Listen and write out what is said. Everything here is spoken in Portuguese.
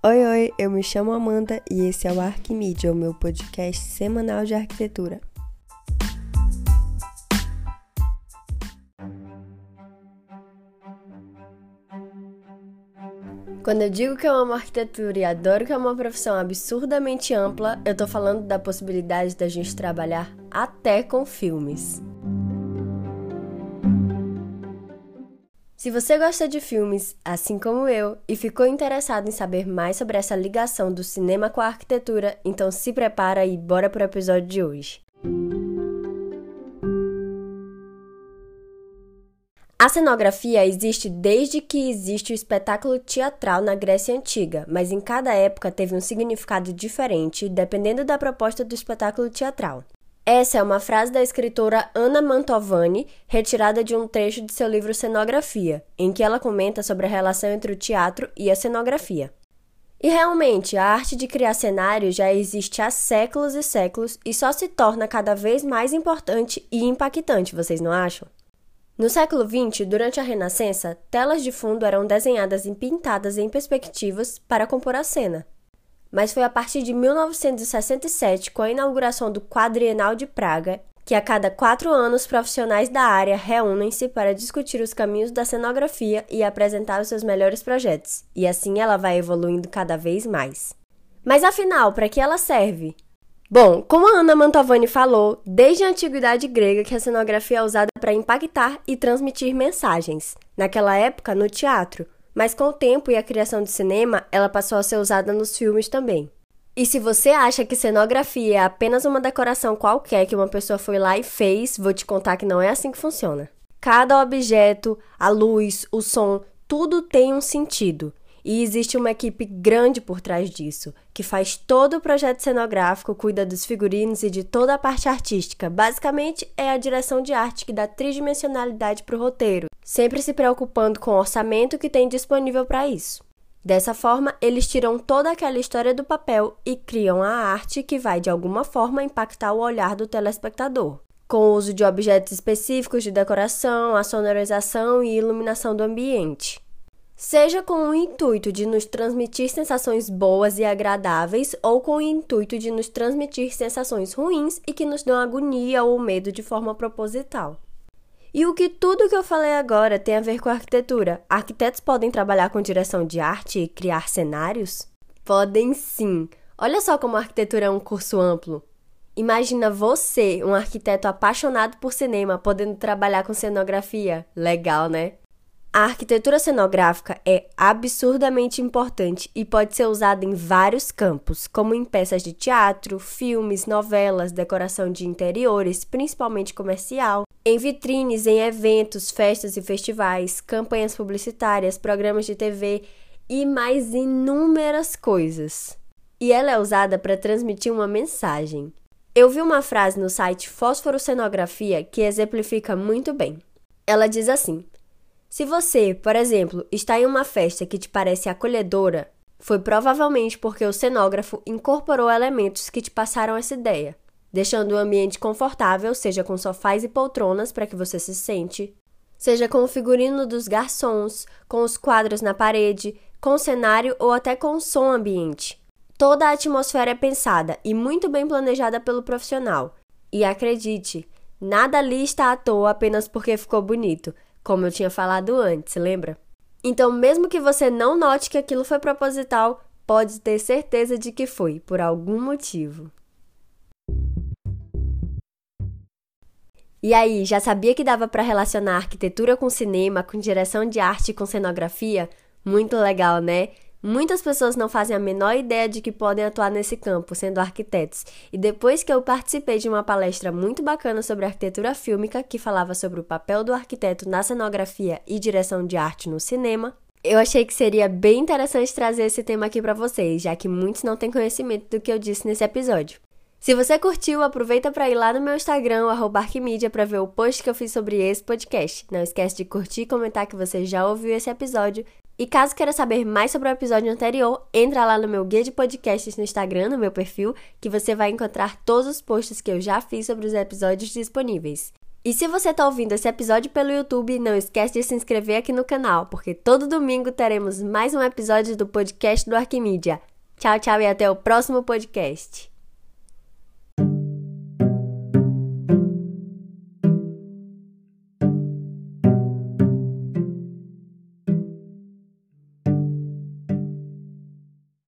Oi, oi, eu me chamo Amanda e esse é o Arquimídia, o meu podcast semanal de arquitetura. Quando eu digo que eu amo arquitetura e adoro que é uma profissão absurdamente ampla, eu tô falando da possibilidade da gente trabalhar até com filmes. Se você gosta de filmes, assim como eu, e ficou interessado em saber mais sobre essa ligação do cinema com a arquitetura, então se prepara e bora pro episódio de hoje. A cenografia existe desde que existe o espetáculo teatral na Grécia Antiga, mas em cada época teve um significado diferente dependendo da proposta do espetáculo teatral. Essa é uma frase da escritora Anna Mantovani, retirada de um trecho de seu livro Cenografia, em que ela comenta sobre a relação entre o teatro e a cenografia. E realmente, a arte de criar cenários já existe há séculos e séculos e só se torna cada vez mais importante e impactante, vocês não acham? No século XX, durante a Renascença, telas de fundo eram desenhadas e pintadas em perspectivas para compor a cena, mas foi a partir de 1967, com a inauguração do Quadrienal de Praga, que a cada quatro anos profissionais da área reúnem-se para discutir os caminhos da cenografia e apresentar os seus melhores projetos, e assim ela vai evoluindo cada vez mais. Mas afinal, para que ela serve? Bom, como a Ana Mantovani falou, desde a antiguidade grega que a cenografia é usada para impactar e transmitir mensagens. Naquela época, no teatro, mas com o tempo e a criação do cinema, ela passou a ser usada nos filmes também. E se você acha que cenografia é apenas uma decoração qualquer que uma pessoa foi lá e fez, vou te contar que não é assim que funciona. Cada objeto, a luz, o som, tudo tem um sentido. E existe uma equipe grande por trás disso, que faz todo o projeto cenográfico, cuida dos figurinos e de toda a parte artística. Basicamente, é a direção de arte que dá tridimensionalidade para o roteiro, sempre se preocupando com o orçamento que tem disponível para isso. Dessa forma, eles tiram toda aquela história do papel e criam a arte que vai de alguma forma impactar o olhar do telespectador, com o uso de objetos específicos de decoração, a sonorização e iluminação do ambiente seja com o intuito de nos transmitir sensações boas e agradáveis ou com o intuito de nos transmitir sensações ruins e que nos dão agonia ou medo de forma proposital. E o que tudo que eu falei agora tem a ver com arquitetura? Arquitetos podem trabalhar com direção de arte e criar cenários? Podem sim. Olha só como a arquitetura é um curso amplo. Imagina você, um arquiteto apaixonado por cinema, podendo trabalhar com cenografia. Legal, né? A arquitetura cenográfica é absurdamente importante e pode ser usada em vários campos, como em peças de teatro, filmes, novelas, decoração de interiores, principalmente comercial, em vitrines, em eventos, festas e festivais, campanhas publicitárias, programas de TV e mais inúmeras coisas. E ela é usada para transmitir uma mensagem. Eu vi uma frase no site Fósforo Cenografia que exemplifica muito bem. Ela diz assim: se você, por exemplo, está em uma festa que te parece acolhedora, foi provavelmente porque o cenógrafo incorporou elementos que te passaram essa ideia, deixando o ambiente confortável, seja com sofás e poltronas para que você se sente, seja com o figurino dos garçons, com os quadros na parede, com o cenário ou até com o som ambiente. Toda a atmosfera é pensada e muito bem planejada pelo profissional. E acredite, nada ali está à toa apenas porque ficou bonito como eu tinha falado antes, lembra? Então, mesmo que você não note que aquilo foi proposital, pode ter certeza de que foi, por algum motivo. E aí, já sabia que dava para relacionar arquitetura com cinema, com direção de arte e com cenografia? Muito legal, né? Muitas pessoas não fazem a menor ideia de que podem atuar nesse campo, sendo arquitetos. E depois que eu participei de uma palestra muito bacana sobre arquitetura fílmica, que falava sobre o papel do arquiteto na cenografia e direção de arte no cinema, eu achei que seria bem interessante trazer esse tema aqui para vocês, já que muitos não têm conhecimento do que eu disse nesse episódio. Se você curtiu, aproveita para ir lá no meu Instagram, Arquimídia, para ver o post que eu fiz sobre esse podcast. Não esquece de curtir e comentar que você já ouviu esse episódio e caso queira saber mais sobre o episódio anterior, entra lá no meu guia de podcasts no Instagram, no meu perfil, que você vai encontrar todos os posts que eu já fiz sobre os episódios disponíveis. E se você está ouvindo esse episódio pelo YouTube, não esquece de se inscrever aqui no canal, porque todo domingo teremos mais um episódio do podcast do Arquimídia. Tchau, tchau e até o próximo podcast.